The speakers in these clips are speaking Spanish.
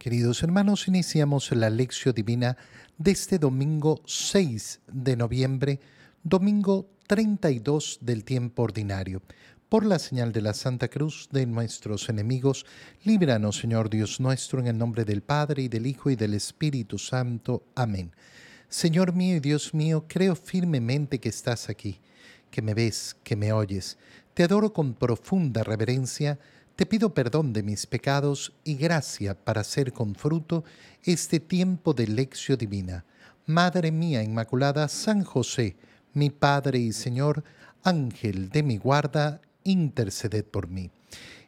Queridos hermanos, iniciamos la lección divina de este domingo 6 de noviembre, domingo 32 del tiempo ordinario. Por la señal de la Santa Cruz de nuestros enemigos, líbranos, Señor Dios nuestro, en el nombre del Padre, y del Hijo, y del Espíritu Santo. Amén. Señor mío y Dios mío, creo firmemente que estás aquí, que me ves, que me oyes. Te adoro con profunda reverencia te pido perdón de mis pecados y gracia para hacer con fruto este tiempo de lección divina. Madre mía Inmaculada, San José, mi Padre y Señor, Ángel de mi guarda, interceded por mí.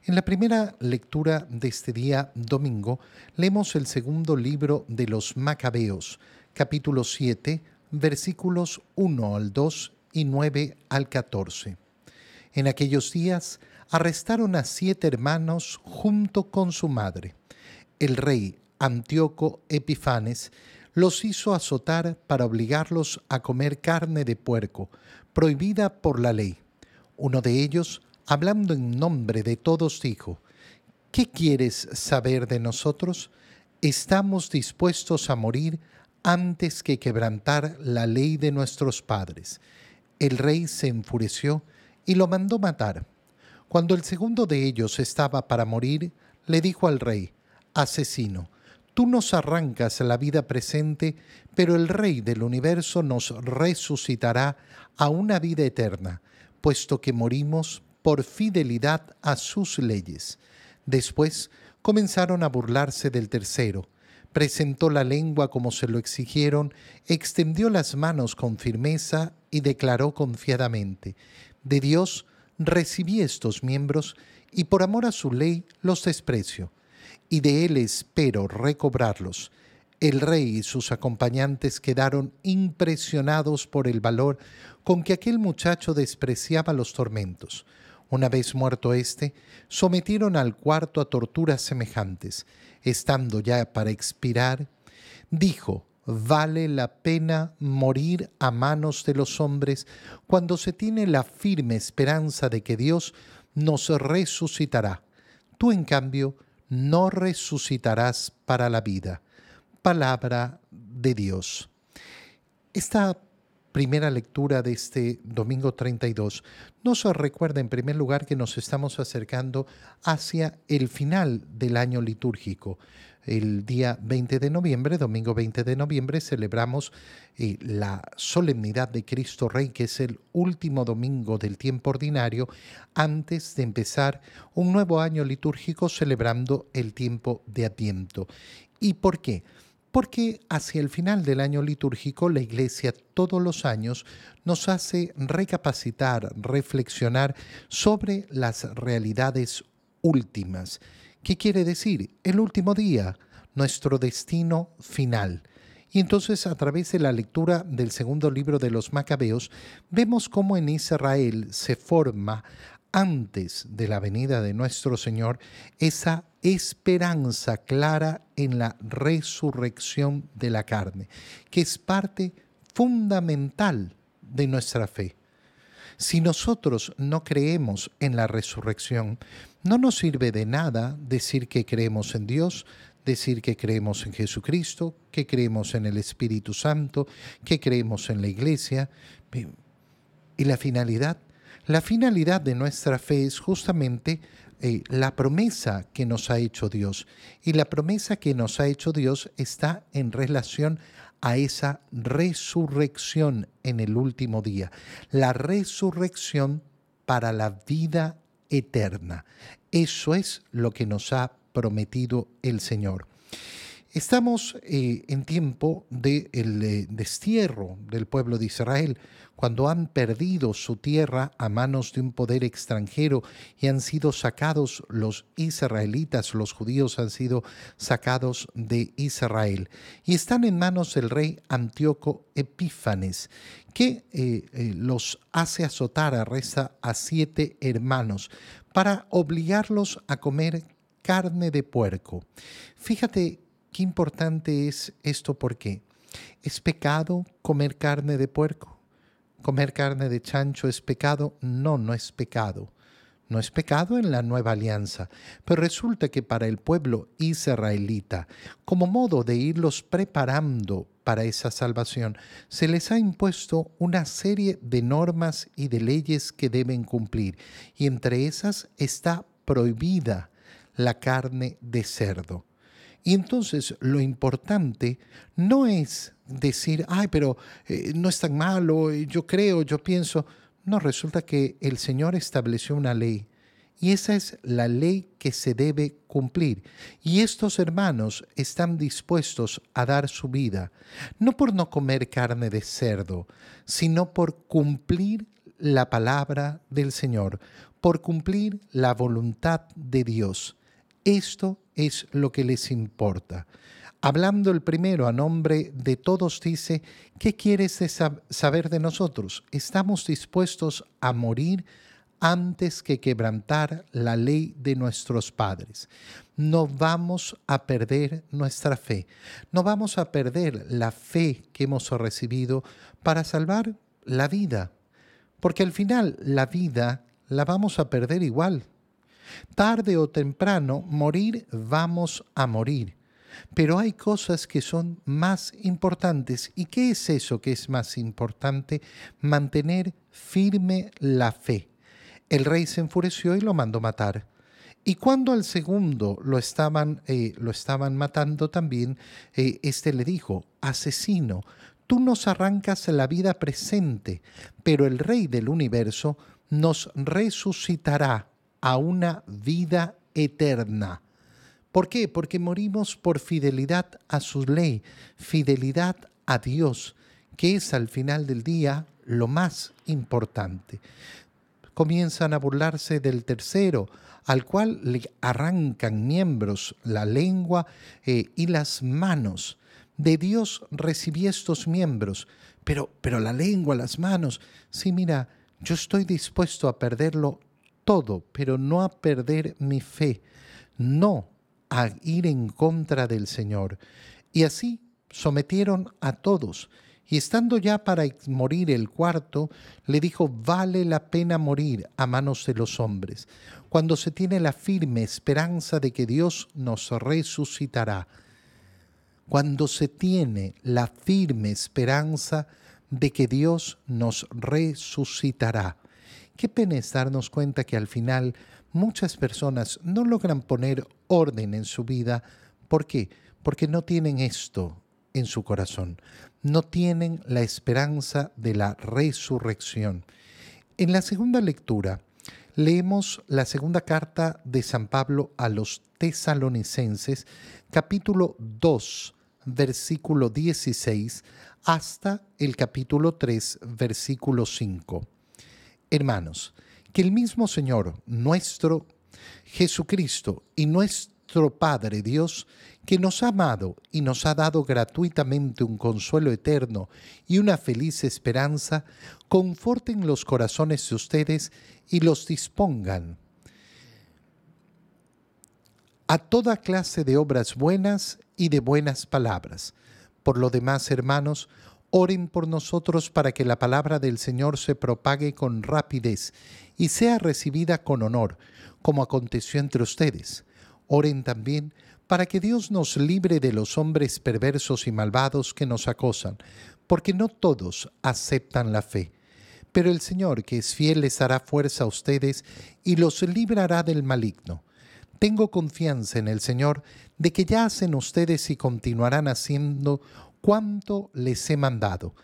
En la primera lectura de este día domingo leemos el segundo libro de los Macabeos, capítulo 7, versículos 1 al 2 y 9 al 14. En aquellos días arrestaron a siete hermanos junto con su madre. El rey Antíoco Epifanes los hizo azotar para obligarlos a comer carne de puerco, prohibida por la ley. Uno de ellos, hablando en nombre de todos, dijo, ¿Qué quieres saber de nosotros? Estamos dispuestos a morir antes que quebrantar la ley de nuestros padres. El rey se enfureció y lo mandó matar. Cuando el segundo de ellos estaba para morir, le dijo al rey, Asesino, tú nos arrancas la vida presente, pero el Rey del universo nos resucitará a una vida eterna, puesto que morimos por fidelidad a sus leyes. Después comenzaron a burlarse del tercero. Presentó la lengua como se lo exigieron, extendió las manos con firmeza y declaró confiadamente, De Dios recibí estos miembros y por amor a su ley los desprecio, y de él espero recobrarlos. El rey y sus acompañantes quedaron impresionados por el valor con que aquel muchacho despreciaba los tormentos. Una vez muerto éste, sometieron al cuarto a torturas semejantes. Estando ya para expirar, dijo, vale la pena morir a manos de los hombres cuando se tiene la firme esperanza de que Dios nos resucitará. Tú, en cambio, no resucitarás para la vida. Palabra de Dios. Esta primera lectura de este domingo 32 nos recuerda en primer lugar que nos estamos acercando hacia el final del año litúrgico el día 20 de noviembre, domingo 20 de noviembre, celebramos eh, la solemnidad de Cristo Rey, que es el último domingo del tiempo ordinario, antes de empezar un nuevo año litúrgico celebrando el tiempo de Adviento. ¿Y por qué? Porque hacia el final del año litúrgico la Iglesia todos los años nos hace recapacitar, reflexionar sobre las realidades últimas ¿Qué quiere decir? El último día, nuestro destino final. Y entonces a través de la lectura del segundo libro de los Macabeos, vemos cómo en Israel se forma antes de la venida de nuestro Señor esa esperanza clara en la resurrección de la carne, que es parte fundamental de nuestra fe. Si nosotros no creemos en la resurrección, no nos sirve de nada decir que creemos en Dios, decir que creemos en Jesucristo, que creemos en el Espíritu Santo, que creemos en la Iglesia. ¿Y la finalidad? La finalidad de nuestra fe es justamente eh, la promesa que nos ha hecho Dios. Y la promesa que nos ha hecho Dios está en relación a esa resurrección en el último día, la resurrección para la vida eterna. Eso es lo que nos ha prometido el Señor. Estamos eh, en tiempo del eh, destierro del pueblo de Israel, cuando han perdido su tierra a manos de un poder extranjero y han sido sacados los israelitas, los judíos han sido sacados de Israel y están en manos del rey Antíoco Epífanes, que eh, los hace azotar, arresta a siete hermanos para obligarlos a comer carne de puerco. Fíjate Qué importante es esto porque ¿es pecado comer carne de puerco? ¿Comer carne de chancho es pecado? No, no es pecado. no es pecado en la nueva alianza, pero resulta que para el pueblo israelita, como modo de irlos preparando para esa salvación, se les ha impuesto una serie de normas y de leyes que deben cumplir, y entre esas está prohibida la carne de cerdo. Y entonces lo importante no es decir, ay, pero eh, no es tan malo, yo creo, yo pienso. No, resulta que el Señor estableció una ley y esa es la ley que se debe cumplir. Y estos hermanos están dispuestos a dar su vida, no por no comer carne de cerdo, sino por cumplir la palabra del Señor, por cumplir la voluntad de Dios. Esto es lo que les importa. Hablando el primero a nombre de todos, dice, ¿qué quieres saber de nosotros? Estamos dispuestos a morir antes que quebrantar la ley de nuestros padres. No vamos a perder nuestra fe, no vamos a perder la fe que hemos recibido para salvar la vida, porque al final la vida la vamos a perder igual. Tarde o temprano, morir vamos a morir. Pero hay cosas que son más importantes. ¿Y qué es eso que es más importante? Mantener firme la fe. El rey se enfureció y lo mandó matar. Y cuando al segundo lo estaban, eh, lo estaban matando también, eh, este le dijo, asesino, tú nos arrancas la vida presente, pero el rey del universo nos resucitará a una vida eterna. ¿Por qué? Porque morimos por fidelidad a su ley, fidelidad a Dios, que es al final del día lo más importante. Comienzan a burlarse del tercero, al cual le arrancan miembros, la lengua eh, y las manos. De Dios recibí estos miembros, pero, pero la lengua, las manos, sí, mira, yo estoy dispuesto a perderlo todo, pero no a perder mi fe. No a ir en contra del Señor. Y así sometieron a todos. Y estando ya para morir el cuarto, le dijo, vale la pena morir a manos de los hombres, cuando se tiene la firme esperanza de que Dios nos resucitará. Cuando se tiene la firme esperanza de que Dios nos resucitará. Qué pena es darnos cuenta que al final muchas personas no logran poner orden en su vida. ¿Por qué? Porque no tienen esto en su corazón, no tienen la esperanza de la resurrección. En la segunda lectura leemos la segunda carta de San Pablo a los tesalonicenses, capítulo 2, versículo 16, hasta el capítulo 3, versículo 5. Hermanos, que el mismo Señor, nuestro Jesucristo y nuestro Padre Dios, que nos ha amado y nos ha dado gratuitamente un consuelo eterno y una feliz esperanza, conforten los corazones de ustedes y los dispongan a toda clase de obras buenas y de buenas palabras. Por lo demás, hermanos, Oren por nosotros para que la palabra del Señor se propague con rapidez y sea recibida con honor, como aconteció entre ustedes. Oren también para que Dios nos libre de los hombres perversos y malvados que nos acosan, porque no todos aceptan la fe. Pero el Señor, que es fiel, les dará fuerza a ustedes y los librará del maligno. Tengo confianza en el Señor de que ya hacen ustedes y continuarán haciendo cuánto les he mandado,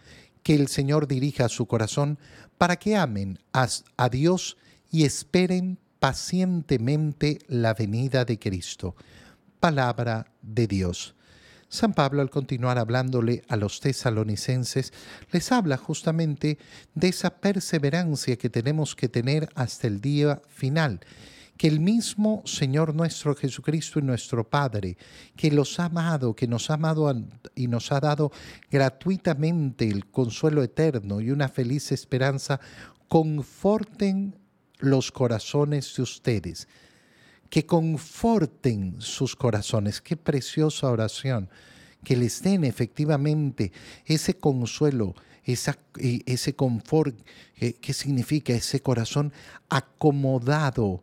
que el Señor dirija su corazón para que amen a, Dios y esperen pacientemente la venida de Cristo. Palabra de Dios. San Pablo, al continuar hablándole a los tesalonicenses, les habla justamente de esa perseverancia que tenemos que tener hasta el día final que el mismo Señor nuestro Jesucristo y nuestro Padre, que los ha amado, que nos ha amado y nos ha dado gratuitamente el consuelo eterno y una feliz esperanza, conforten los corazones de ustedes, que conforten sus corazones. Qué preciosa oración, que les den efectivamente ese consuelo, ese confort, ¿qué significa ese corazón acomodado,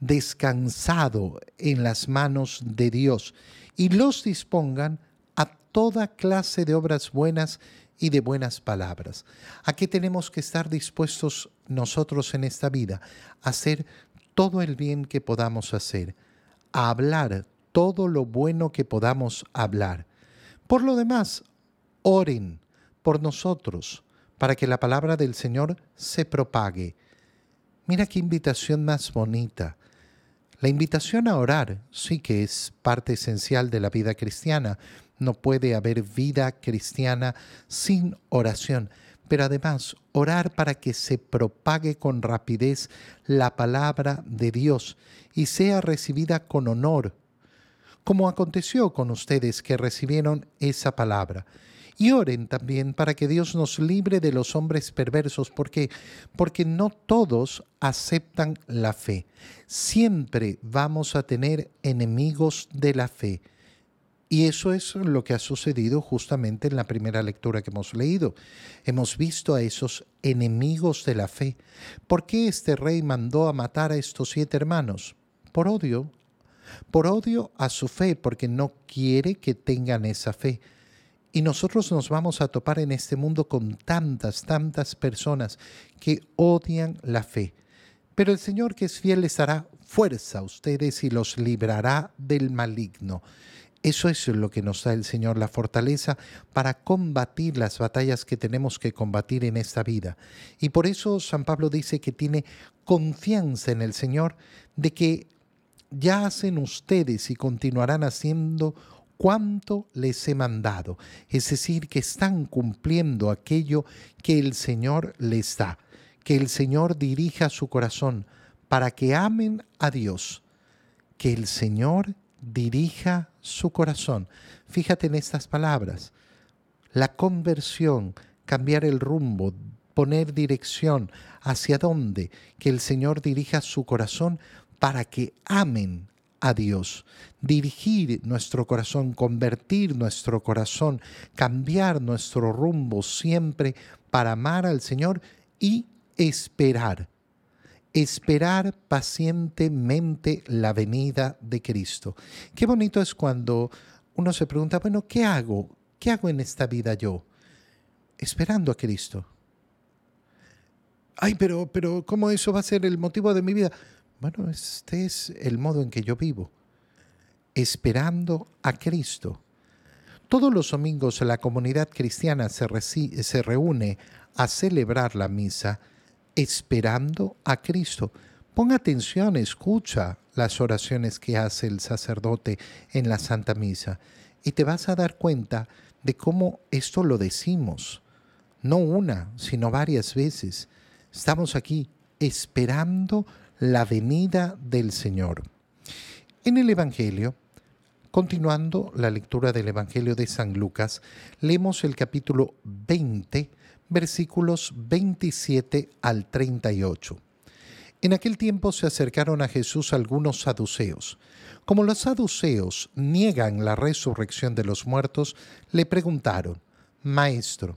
descansado en las manos de Dios y los dispongan a toda clase de obras buenas y de buenas palabras. ¿A qué tenemos que estar dispuestos nosotros en esta vida? A hacer todo el bien que podamos hacer, a hablar todo lo bueno que podamos hablar. Por lo demás, oren por nosotros para que la palabra del Señor se propague. Mira qué invitación más bonita. La invitación a orar sí que es parte esencial de la vida cristiana, no puede haber vida cristiana sin oración, pero además orar para que se propague con rapidez la palabra de Dios y sea recibida con honor, como aconteció con ustedes que recibieron esa palabra. Y oren también para que Dios nos libre de los hombres perversos, porque porque no todos aceptan la fe. Siempre vamos a tener enemigos de la fe. Y eso es lo que ha sucedido justamente en la primera lectura que hemos leído. Hemos visto a esos enemigos de la fe. ¿Por qué este rey mandó a matar a estos siete hermanos? Por odio. Por odio a su fe, porque no quiere que tengan esa fe. Y nosotros nos vamos a topar en este mundo con tantas, tantas personas que odian la fe. Pero el Señor que es fiel les dará fuerza a ustedes y los librará del maligno. Eso es lo que nos da el Señor, la fortaleza para combatir las batallas que tenemos que combatir en esta vida. Y por eso San Pablo dice que tiene confianza en el Señor de que ya hacen ustedes y continuarán haciendo cuanto les he mandado. Es decir, que están cumpliendo aquello que el Señor les da, que el Señor dirija su corazón para que amen a Dios, que el Señor dirija su corazón. Fíjate en estas palabras. La conversión, cambiar el rumbo, poner dirección hacia dónde, que el Señor dirija su corazón para que amen a Dios, dirigir nuestro corazón, convertir nuestro corazón, cambiar nuestro rumbo siempre para amar al Señor y esperar esperar pacientemente la venida de Cristo. Qué bonito es cuando uno se pregunta, bueno, ¿qué hago? ¿Qué hago en esta vida yo? Esperando a Cristo. Ay, pero, pero, ¿cómo eso va a ser el motivo de mi vida? Bueno, este es el modo en que yo vivo. Esperando a Cristo. Todos los domingos la comunidad cristiana se, se reúne a celebrar la misa esperando a Cristo. Ponga atención, escucha las oraciones que hace el sacerdote en la Santa Misa y te vas a dar cuenta de cómo esto lo decimos, no una, sino varias veces. Estamos aquí esperando la venida del Señor. En el Evangelio, continuando la lectura del Evangelio de San Lucas, leemos el capítulo 20, versículos 27 al 38. En aquel tiempo se acercaron a Jesús algunos saduceos. Como los saduceos niegan la resurrección de los muertos, le preguntaron, Maestro,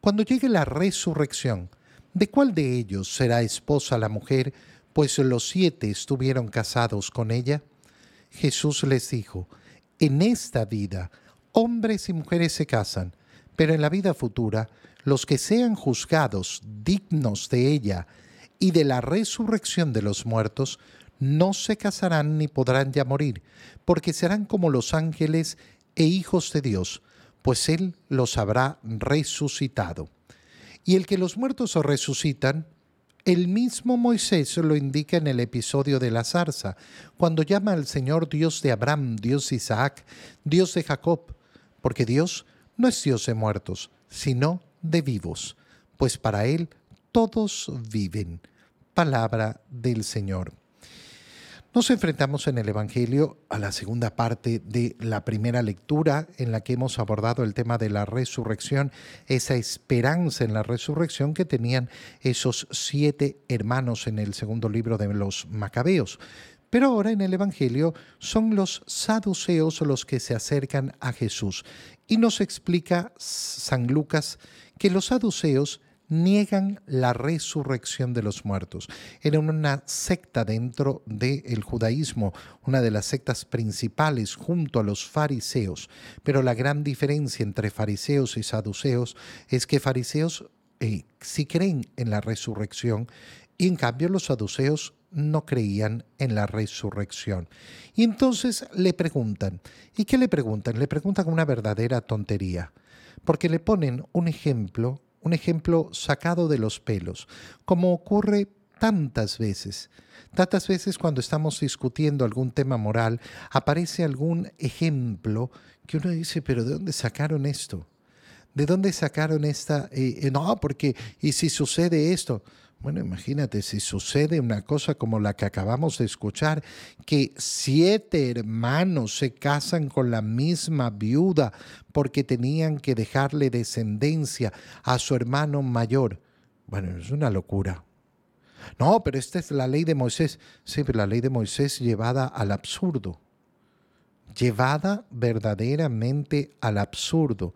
cuando llegue la resurrección, ¿de cuál de ellos será esposa la mujer, pues los siete estuvieron casados con ella? Jesús les dijo, en esta vida hombres y mujeres se casan, pero en la vida futura, los que sean juzgados dignos de ella y de la resurrección de los muertos, no se casarán ni podrán ya morir, porque serán como los ángeles e hijos de Dios, pues Él los habrá resucitado. Y el que los muertos resucitan, el mismo Moisés lo indica en el episodio de la zarza, cuando llama al Señor Dios de Abraham, Dios de Isaac, Dios de Jacob, porque Dios no es Dios de muertos, sino de vivos, pues para Él todos viven. Palabra del Señor. Nos enfrentamos en el Evangelio a la segunda parte de la primera lectura en la que hemos abordado el tema de la resurrección, esa esperanza en la resurrección que tenían esos siete hermanos en el segundo libro de los Macabeos. Pero ahora en el Evangelio son los saduceos los que se acercan a Jesús. Y nos explica San Lucas que los saduceos niegan la resurrección de los muertos. Era una secta dentro del judaísmo, una de las sectas principales junto a los fariseos. Pero la gran diferencia entre fariseos y saduceos es que fariseos eh, sí creen en la resurrección y en cambio los saduceos no creían en la resurrección. Y entonces le preguntan, ¿y qué le preguntan? Le preguntan una verdadera tontería, porque le ponen un ejemplo un ejemplo sacado de los pelos, como ocurre tantas veces. Tantas veces cuando estamos discutiendo algún tema moral, aparece algún ejemplo que uno dice, pero ¿de dónde sacaron esto? ¿De dónde sacaron esta? Eh, eh, no, porque, ¿y si sucede esto? Bueno, imagínate si sucede una cosa como la que acabamos de escuchar, que siete hermanos se casan con la misma viuda porque tenían que dejarle descendencia a su hermano mayor. Bueno, es una locura. No, pero esta es la ley de Moisés. Sí, pero la ley de Moisés llevada al absurdo. Llevada verdaderamente al absurdo.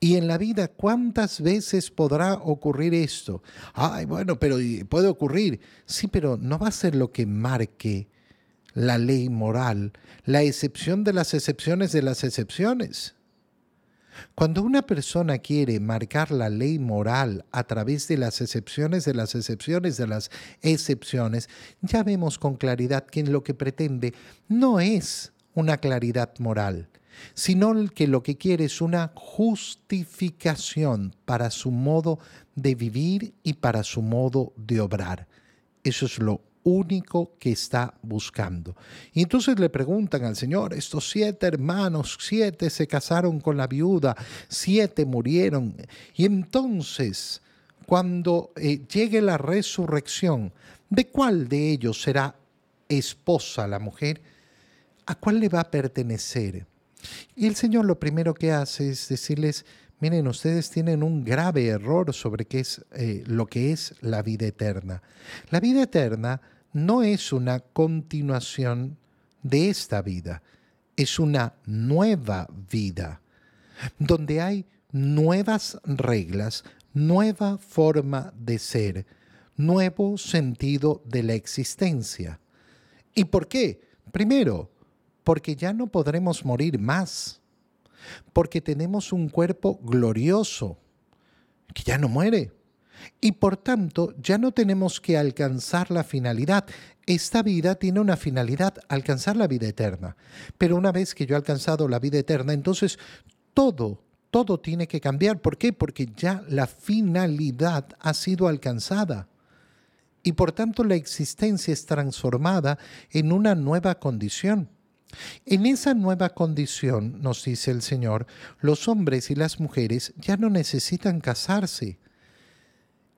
Y en la vida, ¿cuántas veces podrá ocurrir esto? Ay, bueno, pero puede ocurrir. Sí, pero no va a ser lo que marque la ley moral, la excepción de las excepciones de las excepciones. Cuando una persona quiere marcar la ley moral a través de las excepciones de las excepciones de las excepciones, ya vemos con claridad que lo que pretende no es una claridad moral, sino que lo que quiere es una justificación para su modo de vivir y para su modo de obrar. Eso es lo único que está buscando. Y entonces le preguntan al Señor, estos siete hermanos, siete se casaron con la viuda, siete murieron. Y entonces, cuando eh, llegue la resurrección, ¿de cuál de ellos será esposa la mujer? ¿A cuál le va a pertenecer? Y el Señor lo primero que hace es decirles, miren, ustedes tienen un grave error sobre qué es eh, lo que es la vida eterna. La vida eterna no es una continuación de esta vida, es una nueva vida, donde hay nuevas reglas, nueva forma de ser, nuevo sentido de la existencia. ¿Y por qué? Primero, porque ya no podremos morir más, porque tenemos un cuerpo glorioso que ya no muere. Y por tanto, ya no tenemos que alcanzar la finalidad. Esta vida tiene una finalidad, alcanzar la vida eterna. Pero una vez que yo he alcanzado la vida eterna, entonces todo, todo tiene que cambiar. ¿Por qué? Porque ya la finalidad ha sido alcanzada. Y por tanto la existencia es transformada en una nueva condición. En esa nueva condición, nos dice el Señor, los hombres y las mujeres ya no necesitan casarse.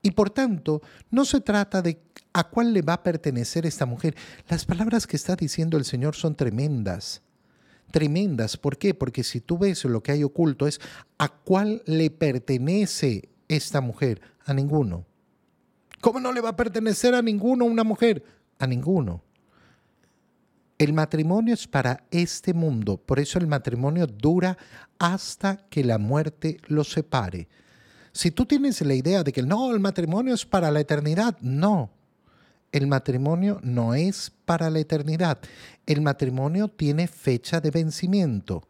Y por tanto, no se trata de a cuál le va a pertenecer esta mujer. Las palabras que está diciendo el Señor son tremendas. Tremendas. ¿Por qué? Porque si tú ves lo que hay oculto es a cuál le pertenece esta mujer. A ninguno. ¿Cómo no le va a pertenecer a ninguno una mujer? A ninguno. El matrimonio es para este mundo, por eso el matrimonio dura hasta que la muerte los separe. Si tú tienes la idea de que no, el matrimonio es para la eternidad, no. El matrimonio no es para la eternidad. El matrimonio tiene fecha de vencimiento.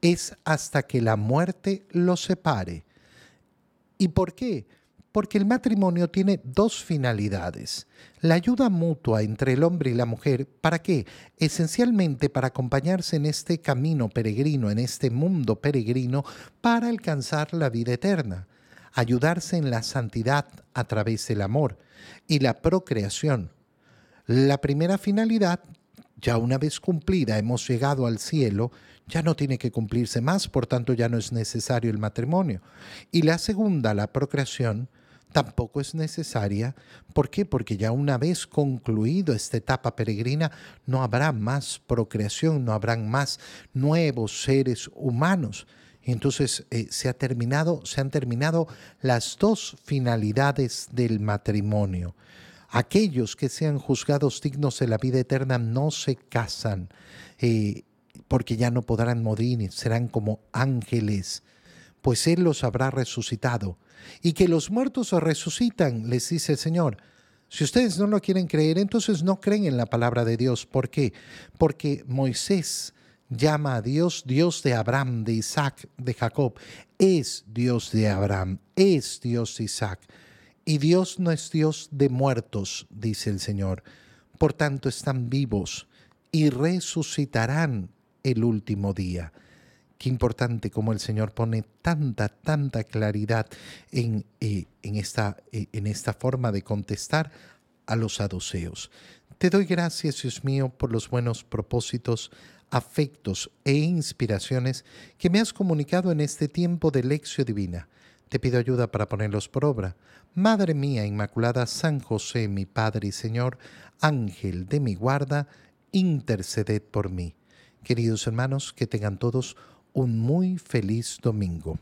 Es hasta que la muerte los separe. ¿Y por qué? Porque el matrimonio tiene dos finalidades. La ayuda mutua entre el hombre y la mujer, ¿para qué? Esencialmente para acompañarse en este camino peregrino, en este mundo peregrino, para alcanzar la vida eterna. Ayudarse en la santidad a través del amor y la procreación. La primera finalidad, ya una vez cumplida, hemos llegado al cielo, ya no tiene que cumplirse más, por tanto ya no es necesario el matrimonio. Y la segunda, la procreación, tampoco es necesaria. ¿Por qué? Porque ya una vez concluido esta etapa peregrina, no habrá más procreación, no habrán más nuevos seres humanos. entonces eh, se, ha terminado, se han terminado las dos finalidades del matrimonio. Aquellos que sean juzgados dignos de la vida eterna no se casan, eh, porque ya no podrán morir, serán como ángeles, pues Él los habrá resucitado y que los muertos resucitan, les dice el Señor. Si ustedes no lo quieren creer, entonces no creen en la palabra de Dios. ¿Por qué? Porque Moisés llama a Dios Dios de Abraham, de Isaac, de Jacob. Es Dios de Abraham, es Dios de Isaac. Y Dios no es Dios de muertos, dice el Señor. Por tanto, están vivos y resucitarán el último día. Qué importante como el Señor pone tanta, tanta claridad en, eh, en, esta, eh, en esta forma de contestar a los saduceos. Te doy gracias, Dios mío, por los buenos propósitos, afectos e inspiraciones que me has comunicado en este tiempo de lección divina. Te pido ayuda para ponerlos por obra. Madre mía Inmaculada, San José, mi Padre y Señor, Ángel de mi guarda, interceded por mí. Queridos hermanos, que tengan todos un muy feliz domingo.